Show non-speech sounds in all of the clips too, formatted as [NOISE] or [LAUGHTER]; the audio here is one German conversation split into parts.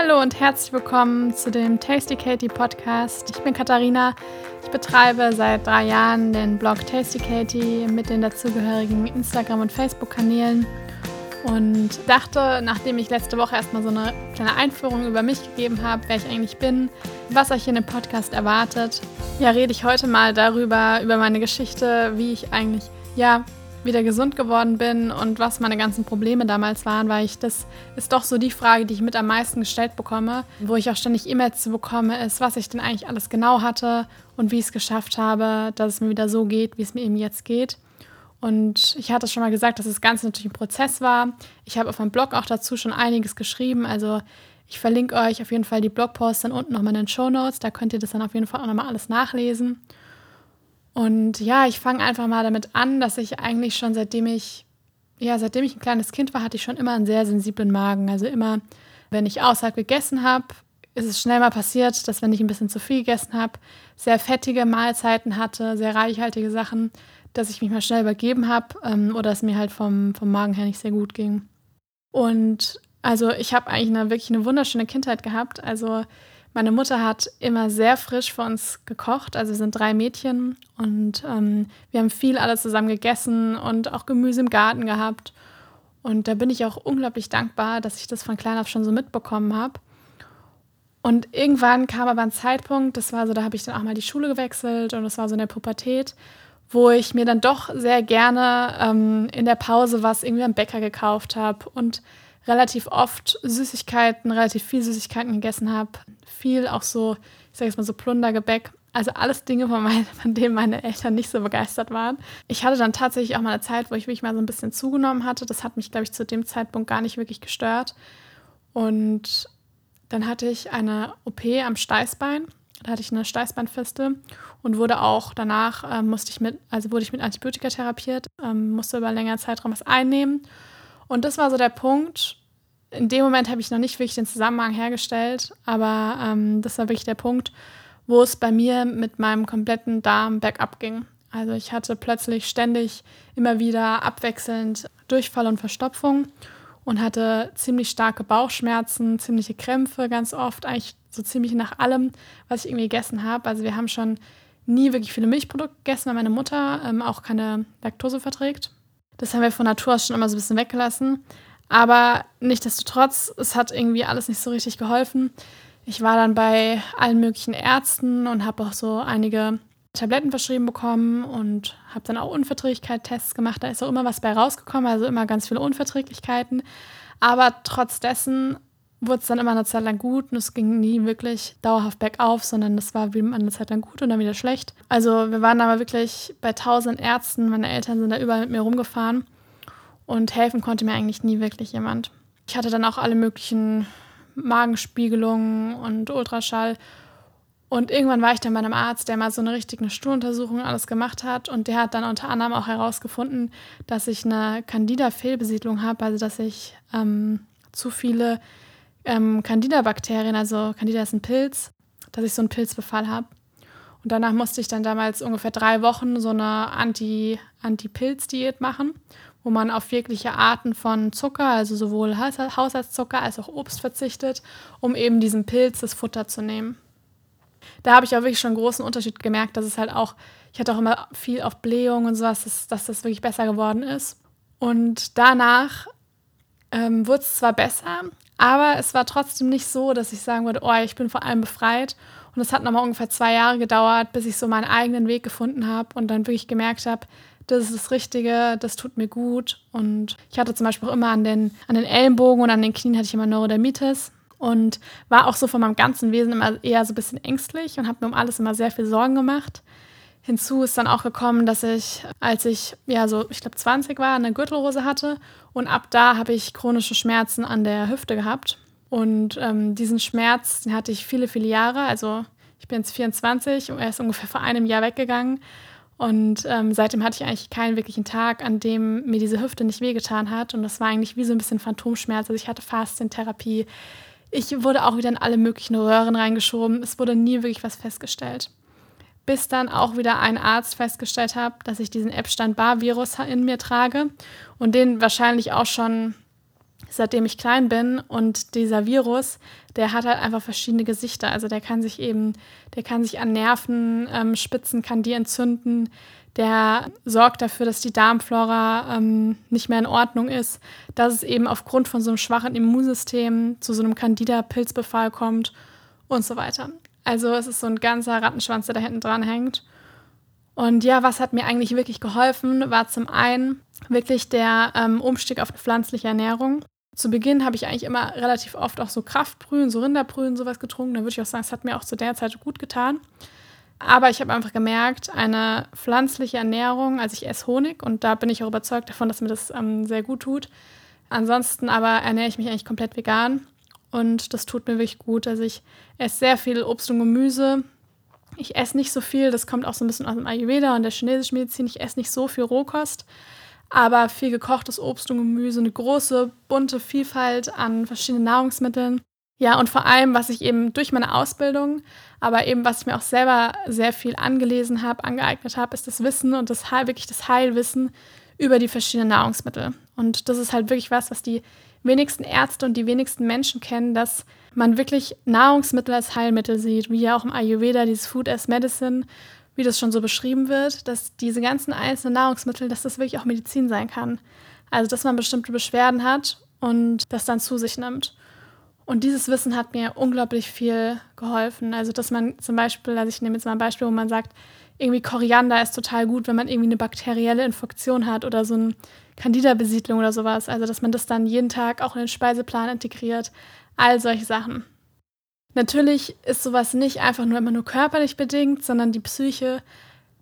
Hallo und herzlich willkommen zu dem Tasty Katie Podcast. Ich bin Katharina. Ich betreibe seit drei Jahren den Blog Tasty Katie mit den dazugehörigen Instagram- und Facebook-Kanälen und dachte, nachdem ich letzte Woche erstmal so eine kleine Einführung über mich gegeben habe, wer ich eigentlich bin, was euch in dem Podcast erwartet, ja, rede ich heute mal darüber, über meine Geschichte, wie ich eigentlich, ja, wieder gesund geworden bin und was meine ganzen Probleme damals waren, weil ich das ist doch so die Frage, die ich mit am meisten gestellt bekomme, wo ich auch ständig E-Mails zu bekomme, ist, was ich denn eigentlich alles genau hatte und wie ich es geschafft habe, dass es mir wieder so geht, wie es mir eben jetzt geht. Und ich hatte schon mal gesagt, dass das Ganze natürlich ein Prozess war. Ich habe auf meinem Blog auch dazu schon einiges geschrieben. Also ich verlinke euch auf jeden Fall die Blogposts dann unten nochmal in den Show Notes. Da könnt ihr das dann auf jeden Fall auch nochmal alles nachlesen. Und ja, ich fange einfach mal damit an, dass ich eigentlich schon seitdem ich, ja, seitdem ich ein kleines Kind war, hatte ich schon immer einen sehr sensiblen Magen. Also immer, wenn ich außerhalb gegessen habe, ist es schnell mal passiert, dass wenn ich ein bisschen zu viel gegessen habe, sehr fettige Mahlzeiten hatte, sehr reichhaltige Sachen, dass ich mich mal schnell übergeben habe ähm, oder es mir halt vom, vom Magen her nicht sehr gut ging. Und also ich habe eigentlich eine, wirklich eine wunderschöne Kindheit gehabt. Also meine Mutter hat immer sehr frisch für uns gekocht. Also wir sind drei Mädchen und ähm, wir haben viel alles zusammen gegessen und auch Gemüse im Garten gehabt. Und da bin ich auch unglaublich dankbar, dass ich das von klein auf schon so mitbekommen habe. Und irgendwann kam aber ein Zeitpunkt, das war so, da habe ich dann auch mal die Schule gewechselt und das war so in der Pubertät wo ich mir dann doch sehr gerne ähm, in der Pause was irgendwie am Bäcker gekauft habe und relativ oft Süßigkeiten, relativ viel Süßigkeiten gegessen habe. Viel auch so, ich sage jetzt mal so Plundergebäck. Also alles Dinge, von, mein, [LAUGHS] von denen meine Eltern nicht so begeistert waren. Ich hatte dann tatsächlich auch mal eine Zeit, wo ich wirklich mal so ein bisschen zugenommen hatte. Das hat mich, glaube ich, zu dem Zeitpunkt gar nicht wirklich gestört. Und dann hatte ich eine OP am Steißbein da hatte ich eine Steißbandfeste und wurde auch danach, äh, musste ich mit, also wurde ich mit Antibiotika therapiert, ähm, musste über längeren Zeitraum was einnehmen. Und das war so der Punkt. In dem Moment habe ich noch nicht wirklich den Zusammenhang hergestellt, aber ähm, das war wirklich der Punkt, wo es bei mir mit meinem kompletten Darm bergab ging. Also ich hatte plötzlich ständig immer wieder abwechselnd Durchfall und Verstopfung und hatte ziemlich starke Bauchschmerzen, ziemliche Krämpfe ganz oft, eigentlich so ziemlich nach allem, was ich irgendwie gegessen habe. Also wir haben schon nie wirklich viele Milchprodukte gegessen, weil meine Mutter ähm, auch keine Laktose verträgt. Das haben wir von Natur aus schon immer so ein bisschen weggelassen. Aber nichtsdestotrotz, es hat irgendwie alles nicht so richtig geholfen. Ich war dann bei allen möglichen Ärzten und habe auch so einige Tabletten verschrieben bekommen und habe dann auch Unverträglichkeitstests gemacht. Da ist auch immer was bei rausgekommen, also immer ganz viele Unverträglichkeiten. Aber trotz dessen wurde es dann immer eine Zeit lang gut und es ging nie wirklich dauerhaft bergauf, sondern es war wie eine Zeit lang gut und dann wieder schlecht. Also wir waren aber wirklich bei tausend Ärzten, meine Eltern sind da überall mit mir rumgefahren und helfen konnte mir eigentlich nie wirklich jemand. Ich hatte dann auch alle möglichen Magenspiegelungen und Ultraschall und irgendwann war ich dann bei einem Arzt, der mal so eine richtige Stuhluntersuchung alles gemacht hat. Und der hat dann unter anderem auch herausgefunden, dass ich eine Candida-Fehlbesiedlung habe, also dass ich ähm, zu viele ähm, Candida-Bakterien, also Candida ist ein Pilz, dass ich so einen Pilzbefall habe. Und danach musste ich dann damals ungefähr drei Wochen so eine Anti, Anti-Pilz-Diät machen, wo man auf jegliche Arten von Zucker, also sowohl Haushaltszucker als auch Obst verzichtet, um eben diesem Pilz das Futter zu nehmen. Da habe ich auch wirklich schon einen großen Unterschied gemerkt, dass es halt auch, ich hatte auch immer viel auf Blähung und sowas, dass, dass das wirklich besser geworden ist. Und danach ähm, wurde es zwar besser, aber es war trotzdem nicht so, dass ich sagen würde, oh, ich bin vor allem befreit. Und es hat nochmal ungefähr zwei Jahre gedauert, bis ich so meinen eigenen Weg gefunden habe und dann wirklich gemerkt habe, das ist das Richtige, das tut mir gut. Und ich hatte zum Beispiel auch immer an den, an den Ellenbogen und an den Knien hatte ich immer Neurodermitis und war auch so von meinem ganzen Wesen immer eher so ein bisschen ängstlich und habe mir um alles immer sehr viel Sorgen gemacht. Hinzu ist dann auch gekommen, dass ich, als ich ja so, ich glaube 20 war, eine Gürtelrose hatte und ab da habe ich chronische Schmerzen an der Hüfte gehabt. Und ähm, diesen Schmerz, den hatte ich viele, viele Jahre. Also ich bin jetzt 24 und er ist ungefähr vor einem Jahr weggegangen. Und ähm, seitdem hatte ich eigentlich keinen wirklichen Tag, an dem mir diese Hüfte nicht wehgetan hat. Und das war eigentlich wie so ein bisschen Phantomschmerz. Also ich hatte Faszien-Therapie. Ich wurde auch wieder in alle möglichen Röhren reingeschoben. Es wurde nie wirklich was festgestellt bis dann auch wieder ein Arzt festgestellt hat, dass ich diesen Epstein-Barr-Virus in mir trage und den wahrscheinlich auch schon seitdem ich klein bin. Und dieser Virus, der hat halt einfach verschiedene Gesichter. Also der kann sich eben, der kann sich an Nerven ähm, spitzen, kann die entzünden. Der sorgt dafür, dass die Darmflora ähm, nicht mehr in Ordnung ist, dass es eben aufgrund von so einem schwachen Immunsystem zu so einem Candida-Pilzbefall kommt und so weiter. Also es ist so ein ganzer Rattenschwanz, der da hinten dran hängt. Und ja, was hat mir eigentlich wirklich geholfen, war zum einen wirklich der ähm, Umstieg auf pflanzliche Ernährung. Zu Beginn habe ich eigentlich immer relativ oft auch so Kraftbrühen, so Rinderbrühen, sowas getrunken. Da würde ich auch sagen, es hat mir auch zu der Zeit gut getan. Aber ich habe einfach gemerkt, eine pflanzliche Ernährung, also ich esse Honig und da bin ich auch überzeugt davon, dass mir das ähm, sehr gut tut. Ansonsten aber ernähre ich mich eigentlich komplett vegan und das tut mir wirklich gut. Also ich esse sehr viel Obst und Gemüse, ich esse nicht so viel, das kommt auch so ein bisschen aus dem Ayurveda und der chinesischen Medizin. Ich esse nicht so viel Rohkost, aber viel gekochtes Obst und Gemüse, eine große, bunte Vielfalt an verschiedenen Nahrungsmitteln. Ja, und vor allem, was ich eben durch meine Ausbildung, aber eben was ich mir auch selber sehr viel angelesen habe, angeeignet habe, ist das Wissen und das wirklich das Heilwissen über die verschiedenen Nahrungsmittel. Und das ist halt wirklich was, was die wenigsten Ärzte und die wenigsten Menschen kennen, dass man wirklich Nahrungsmittel als Heilmittel sieht, wie ja auch im Ayurveda dieses Food as Medicine, wie das schon so beschrieben wird, dass diese ganzen einzelnen Nahrungsmittel, dass das wirklich auch Medizin sein kann. Also, dass man bestimmte Beschwerden hat und das dann zu sich nimmt. Und dieses Wissen hat mir unglaublich viel geholfen. Also, dass man zum Beispiel, also ich nehme jetzt mal ein Beispiel, wo man sagt, irgendwie Koriander ist total gut, wenn man irgendwie eine bakterielle Infektion hat oder so eine Candida-Besiedlung oder sowas. Also, dass man das dann jeden Tag auch in den Speiseplan integriert. All solche Sachen. Natürlich ist sowas nicht einfach nur immer nur körperlich bedingt, sondern die Psyche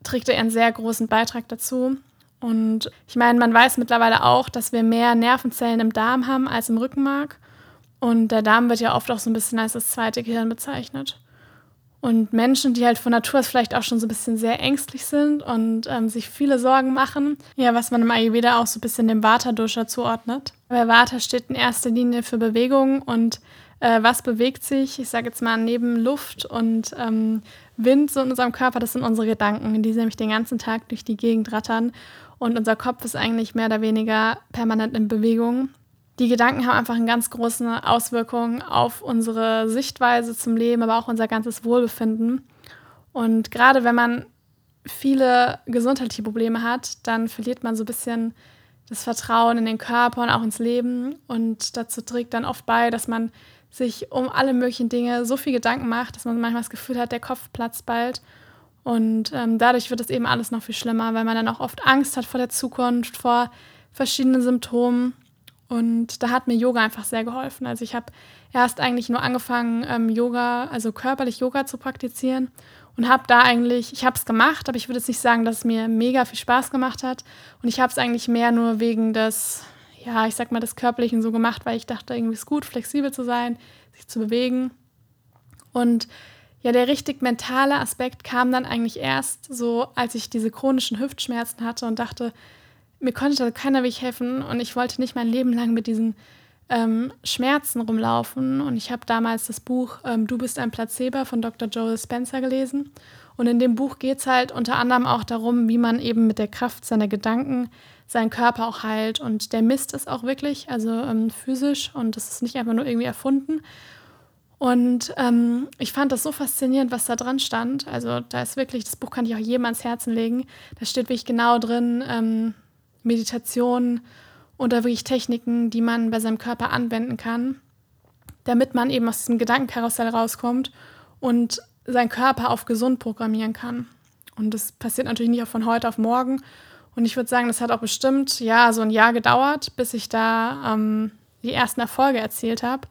trägt einen sehr großen Beitrag dazu. Und ich meine, man weiß mittlerweile auch, dass wir mehr Nervenzellen im Darm haben als im Rückenmark. Und der Darm wird ja oft auch so ein bisschen als das zweite Gehirn bezeichnet. Und Menschen, die halt von Natur aus vielleicht auch schon so ein bisschen sehr ängstlich sind und ähm, sich viele Sorgen machen, ja, was man im Ayurveda auch so ein bisschen dem Vata-Dosha zuordnet. Weil Vata steht in erster Linie für Bewegung und äh, was bewegt sich, ich sage jetzt mal, neben Luft und ähm, Wind so in unserem Körper, das sind unsere Gedanken, die nämlich den ganzen Tag durch die Gegend rattern. Und unser Kopf ist eigentlich mehr oder weniger permanent in Bewegung die Gedanken haben einfach eine ganz große Auswirkung auf unsere Sichtweise zum Leben, aber auch unser ganzes Wohlbefinden. Und gerade wenn man viele gesundheitliche Probleme hat, dann verliert man so ein bisschen das Vertrauen in den Körper und auch ins Leben. Und dazu trägt dann oft bei, dass man sich um alle möglichen Dinge so viel Gedanken macht, dass man manchmal das Gefühl hat, der Kopf platzt bald. Und ähm, dadurch wird es eben alles noch viel schlimmer, weil man dann auch oft Angst hat vor der Zukunft, vor verschiedenen Symptomen. Und da hat mir Yoga einfach sehr geholfen. Also ich habe erst eigentlich nur angefangen, ähm, Yoga, also körperlich Yoga zu praktizieren und habe da eigentlich, ich habe es gemacht, aber ich würde jetzt nicht sagen, dass es mir mega viel Spaß gemacht hat. Und ich habe es eigentlich mehr nur wegen des, ja, ich sag mal, des Körperlichen so gemacht, weil ich dachte, irgendwie ist gut, flexibel zu sein, sich zu bewegen. Und ja, der richtig mentale Aspekt kam dann eigentlich erst so, als ich diese chronischen Hüftschmerzen hatte und dachte, mir konnte da keiner wirklich helfen und ich wollte nicht mein Leben lang mit diesen ähm, Schmerzen rumlaufen. Und ich habe damals das Buch ähm, Du bist ein Placebo von Dr. Joel Spencer gelesen. Und in dem Buch geht es halt unter anderem auch darum, wie man eben mit der Kraft seiner Gedanken seinen Körper auch heilt. Und der misst es auch wirklich, also ähm, physisch. Und das ist nicht einfach nur irgendwie erfunden. Und ähm, ich fand das so faszinierend, was da dran stand. Also da ist wirklich, das Buch kann ich auch jedem ans Herzen legen. Da steht wirklich genau drin, ähm, Meditationen oder wirklich Techniken, die man bei seinem Körper anwenden kann, damit man eben aus diesem Gedankenkarussell rauskommt und seinen Körper auf gesund programmieren kann. Und das passiert natürlich nicht auch von heute auf morgen. Und ich würde sagen, das hat auch bestimmt ja so ein Jahr gedauert, bis ich da ähm, die ersten Erfolge erzielt habe.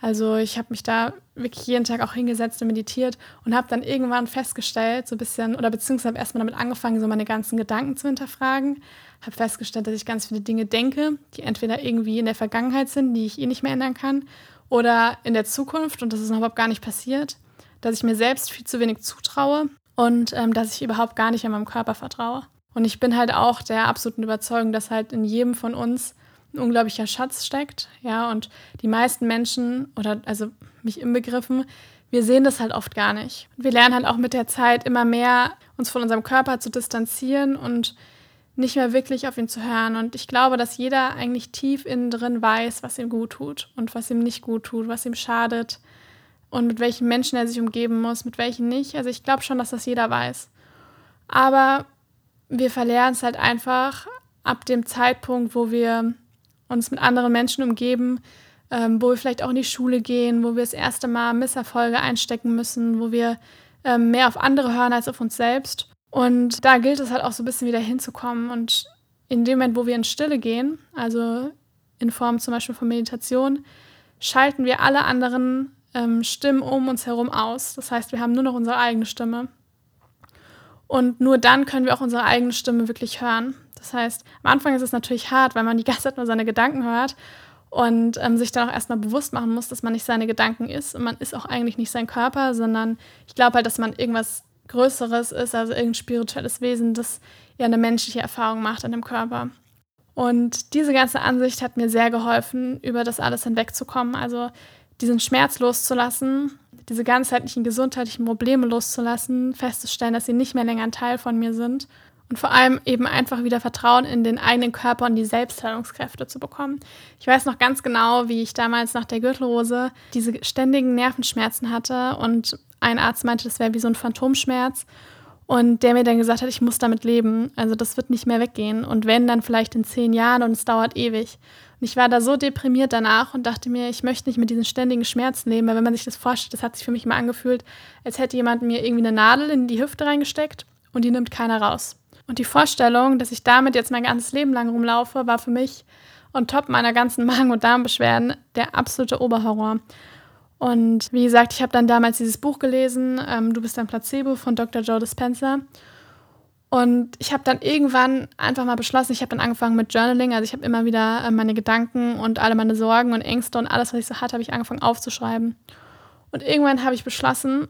Also ich habe mich da wirklich jeden Tag auch hingesetzt und meditiert und habe dann irgendwann festgestellt, so ein bisschen, oder beziehungsweise habe erstmal damit angefangen, so meine ganzen Gedanken zu hinterfragen. Habe festgestellt, dass ich ganz viele Dinge denke, die entweder irgendwie in der Vergangenheit sind, die ich eh nicht mehr ändern kann, oder in der Zukunft und das ist noch überhaupt gar nicht passiert. Dass ich mir selbst viel zu wenig zutraue und ähm, dass ich überhaupt gar nicht an meinem Körper vertraue. Und ich bin halt auch der absoluten Überzeugung, dass halt in jedem von uns ein unglaublicher Schatz steckt. Ja, und die meisten Menschen, oder also mich inbegriffen, wir sehen das halt oft gar nicht. Wir lernen halt auch mit der Zeit immer mehr, uns von unserem Körper zu distanzieren und nicht mehr wirklich auf ihn zu hören. Und ich glaube, dass jeder eigentlich tief innen drin weiß, was ihm gut tut und was ihm nicht gut tut, was ihm schadet und mit welchen Menschen er sich umgeben muss, mit welchen nicht. Also ich glaube schon, dass das jeder weiß. Aber wir verlernen es halt einfach ab dem Zeitpunkt, wo wir uns mit anderen Menschen umgeben, ähm, wo wir vielleicht auch in die Schule gehen, wo wir das erste Mal Misserfolge einstecken müssen, wo wir ähm, mehr auf andere hören als auf uns selbst. Und da gilt es halt auch so ein bisschen wieder hinzukommen. Und in dem Moment, wo wir in Stille gehen, also in Form zum Beispiel von Meditation, schalten wir alle anderen ähm, Stimmen um uns herum aus. Das heißt, wir haben nur noch unsere eigene Stimme. Und nur dann können wir auch unsere eigene Stimme wirklich hören. Das heißt, am Anfang ist es natürlich hart, weil man die ganze Zeit nur seine Gedanken hört und ähm, sich dann auch erstmal bewusst machen muss, dass man nicht seine Gedanken ist und man ist auch eigentlich nicht sein Körper, sondern ich glaube halt, dass man irgendwas Größeres ist, also irgendein spirituelles Wesen, das ja eine menschliche Erfahrung macht an dem Körper. Und diese ganze Ansicht hat mir sehr geholfen, über das alles hinwegzukommen. Also diesen Schmerz loszulassen, diese ganzheitlichen gesundheitlichen Probleme loszulassen, festzustellen, dass sie nicht mehr länger ein Teil von mir sind und vor allem eben einfach wieder Vertrauen in den eigenen Körper und die Selbstheilungskräfte zu bekommen. Ich weiß noch ganz genau, wie ich damals nach der Gürtelrose diese ständigen Nervenschmerzen hatte und ein Arzt meinte, das wäre wie so ein Phantomschmerz. Und der mir dann gesagt hat, ich muss damit leben. Also das wird nicht mehr weggehen. Und wenn, dann vielleicht in zehn Jahren und es dauert ewig. Und ich war da so deprimiert danach und dachte mir, ich möchte nicht mit diesen ständigen Schmerzen leben. Weil wenn man sich das vorstellt, das hat sich für mich mal angefühlt, als hätte jemand mir irgendwie eine Nadel in die Hüfte reingesteckt und die nimmt keiner raus. Und die Vorstellung, dass ich damit jetzt mein ganzes Leben lang rumlaufe, war für mich on top meiner ganzen [LAUGHS] Magen- und Darmbeschwerden der absolute Oberhorror. Und wie gesagt, ich habe dann damals dieses Buch gelesen, ähm, Du bist ein Placebo von Dr. Joe Dispenza. Und ich habe dann irgendwann einfach mal beschlossen, ich habe dann angefangen mit Journaling. Also ich habe immer wieder äh, meine Gedanken und alle meine Sorgen und Ängste und alles, was ich so hatte, habe ich angefangen aufzuschreiben. Und irgendwann habe ich beschlossen,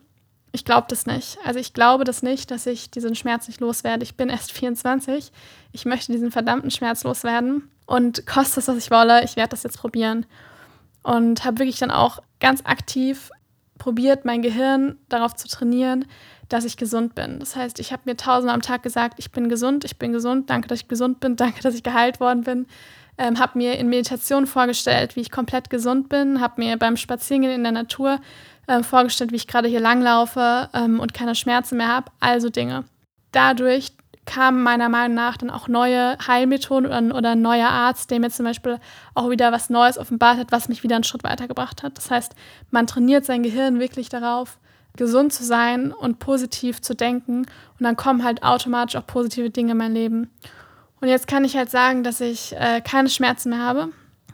ich glaube das nicht. Also ich glaube das nicht, dass ich diesen Schmerz nicht loswerde. Ich bin erst [LAUGHS] 24. Ich möchte diesen verdammten Schmerz loswerden. Und kostet es, was ich wolle, ich werde das jetzt probieren und habe wirklich dann auch ganz aktiv probiert, mein Gehirn darauf zu trainieren, dass ich gesund bin. Das heißt, ich habe mir tausendmal am Tag gesagt, ich bin gesund, ich bin gesund, danke, dass ich gesund bin, [LAUGHS] danke, dass ich geheilt worden bin. Ähm, habe mir in Meditation vorgestellt, wie ich komplett gesund bin, habe mir beim Spazierengehen in der Natur äh, vorgestellt, wie ich gerade hier langlaufe ähm, und keine Schmerzen mehr habe, also Dinge. Dadurch kamen meiner Meinung nach dann auch neue Heilmethoden oder, oder ein neuer Arzt, der mir zum Beispiel auch wieder was Neues offenbart hat, was mich wieder einen Schritt weitergebracht hat. Das heißt, man trainiert sein Gehirn wirklich darauf, gesund zu sein und positiv zu denken. Und dann kommen halt automatisch auch positive Dinge in mein Leben. Und jetzt kann ich halt sagen, dass ich äh, keine Schmerzen mehr habe.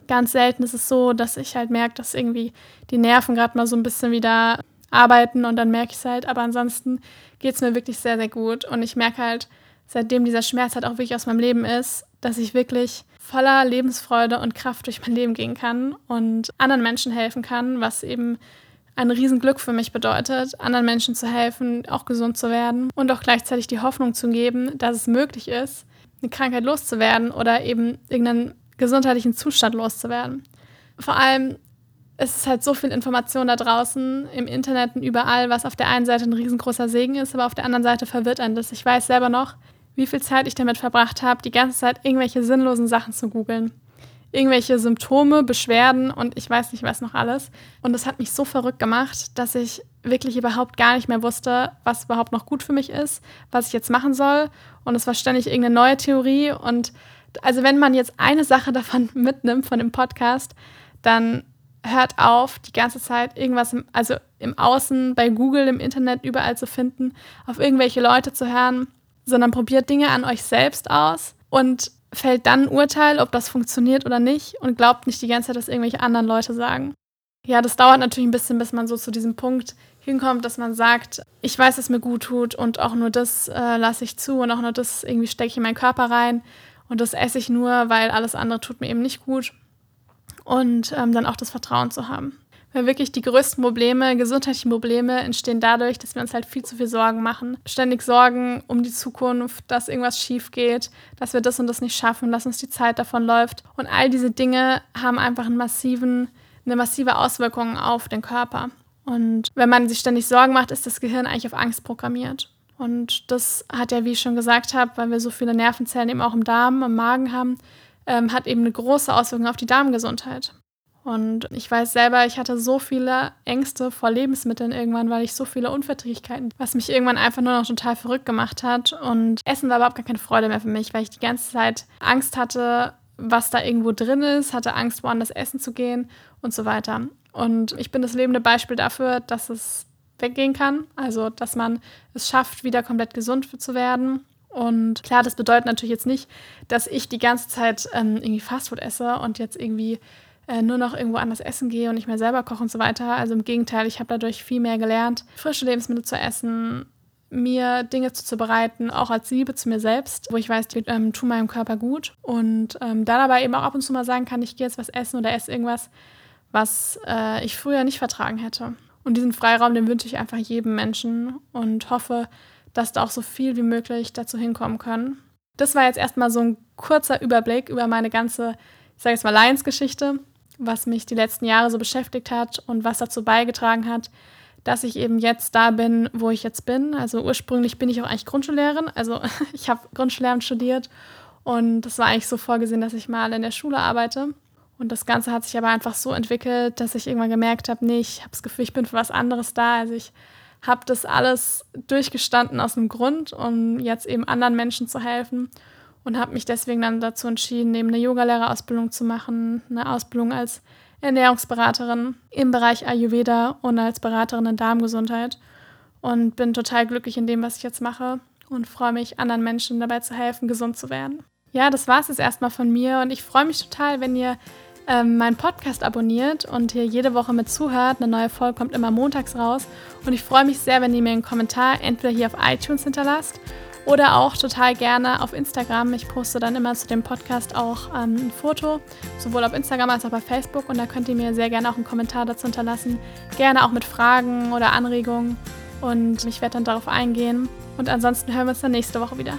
Ganz selten ist es so, dass ich halt merke, dass irgendwie die Nerven gerade mal so ein bisschen wieder arbeiten und dann merke ich es halt. Aber ansonsten geht es mir wirklich sehr, sehr gut. Und ich merke halt, seitdem dieser Schmerz halt auch wirklich aus meinem Leben ist, dass ich wirklich voller Lebensfreude und Kraft durch mein Leben gehen kann und anderen Menschen helfen kann, was eben ein Riesenglück für mich bedeutet, anderen Menschen zu helfen, auch gesund zu werden und auch gleichzeitig die Hoffnung zu geben, dass es möglich ist, eine Krankheit loszuwerden oder eben irgendeinen gesundheitlichen Zustand loszuwerden. Vor allem es ist halt so viel Information da draußen im Internet und überall, was auf der einen Seite ein riesengroßer Segen ist, aber auf der anderen Seite verwirrt einen das. Ich weiß selber noch, wie viel Zeit ich damit verbracht habe, die ganze Zeit irgendwelche sinnlosen Sachen zu googeln. Irgendwelche Symptome, Beschwerden und ich weiß nicht was noch alles. Und das hat mich so verrückt gemacht, dass ich wirklich überhaupt gar nicht mehr wusste, was überhaupt noch gut für mich ist, was ich jetzt machen soll. Und es war ständig irgendeine neue Theorie. Und also wenn man jetzt eine Sache [LAUGHS] davon mitnimmt, von dem Podcast, dann hört auf, die ganze Zeit irgendwas, im, also im Außen, bei Google, im Internet, überall zu finden, auf irgendwelche Leute zu hören, sondern probiert Dinge an euch selbst aus und fällt dann ein Urteil, ob das funktioniert oder nicht und glaubt nicht die ganze Zeit, was irgendwelche anderen Leute sagen. Ja, das dauert natürlich ein bisschen, bis man so zu diesem Punkt hinkommt, dass man sagt, ich weiß, dass mir gut tut und auch nur das äh, lasse ich zu und auch nur das irgendwie stecke ich in meinen Körper rein und das esse ich nur, weil alles andere tut mir eben nicht gut und ähm, dann auch das Vertrauen zu haben. Weil wirklich die größten Probleme, gesundheitlichen Probleme entstehen dadurch, dass wir uns halt viel zu viel Sorgen machen. Ständig Sorgen um die Zukunft, dass irgendwas schief geht, dass wir das und das nicht schaffen, dass uns die Zeit davon läuft. Und all diese Dinge haben einfach einen massiven, eine massive Auswirkung auf den Körper. Und wenn man sich ständig Sorgen macht, ist das Gehirn eigentlich auf Angst programmiert. Und das hat ja, wie ich schon gesagt habe, weil wir so viele Nervenzellen eben auch im Darm, im Magen haben, ähm, hat eben eine große Auswirkung auf die Darmgesundheit. Und ich weiß selber, ich hatte so viele Ängste vor Lebensmitteln irgendwann, weil ich so viele Unverträglichkeiten, was mich irgendwann einfach nur noch total verrückt gemacht hat. Und Essen war überhaupt gar keine Freude mehr für mich, weil ich die ganze Zeit Angst hatte, was da irgendwo drin ist, hatte Angst, woanders essen zu gehen und so weiter. Und ich bin das lebende Beispiel dafür, dass es weggehen kann. Also, dass man es schafft, wieder komplett gesund zu werden. Und klar, das bedeutet natürlich jetzt nicht, dass ich die ganze Zeit ähm, irgendwie Fastfood esse und jetzt irgendwie äh, nur noch irgendwo anders essen gehe und nicht mehr selber koche und so weiter. Also im Gegenteil, ich habe dadurch viel mehr gelernt, frische Lebensmittel zu essen, mir Dinge zuzubereiten, auch als Liebe zu mir selbst, wo ich weiß, die ähm, tun meinem Körper gut. Und ähm, dann aber eben auch ab und zu mal sagen kann, ich gehe jetzt was essen oder esse irgendwas, was äh, ich früher nicht vertragen hätte. Und diesen Freiraum, den wünsche ich einfach jedem Menschen und hoffe, dass da auch so viel wie möglich dazu hinkommen können. Das war jetzt erstmal so ein kurzer Überblick über meine ganze, ich sage jetzt mal, Lions-Geschichte was mich die letzten Jahre so beschäftigt hat und was dazu beigetragen hat, dass ich eben jetzt da bin, wo ich jetzt bin. Also ursprünglich bin ich auch eigentlich Grundschullehrerin. Also [LAUGHS] ich habe Grundschullehramt studiert und das war eigentlich so vorgesehen, dass ich mal in der Schule arbeite. Und das Ganze hat sich aber einfach so entwickelt, dass ich irgendwann gemerkt habe, nee, ich habe das Gefühl, ich bin für was anderes da. Also ich habe das alles durchgestanden aus einem Grund, um jetzt eben anderen Menschen zu helfen und habe mich deswegen dann dazu entschieden, neben eine Yogalehrerausbildung zu machen, eine Ausbildung als Ernährungsberaterin im Bereich Ayurveda und als Beraterin in Darmgesundheit und bin total glücklich in dem, was ich jetzt mache und freue mich, anderen Menschen dabei zu helfen, gesund zu werden. Ja, das war es jetzt erstmal von mir und ich freue mich total, wenn ihr ähm, meinen Podcast abonniert und hier jede Woche mit zuhört. Eine neue Folge kommt immer montags raus und ich freue mich sehr, wenn ihr mir einen Kommentar entweder hier auf iTunes hinterlasst oder auch total gerne auf Instagram. Ich poste dann immer zu dem Podcast auch ähm, ein Foto, sowohl auf Instagram als auch bei Facebook. Und da könnt ihr mir sehr gerne auch einen Kommentar dazu hinterlassen. Gerne auch mit Fragen oder Anregungen. Und ich werde dann darauf eingehen. Und ansonsten hören wir uns dann nächste Woche wieder.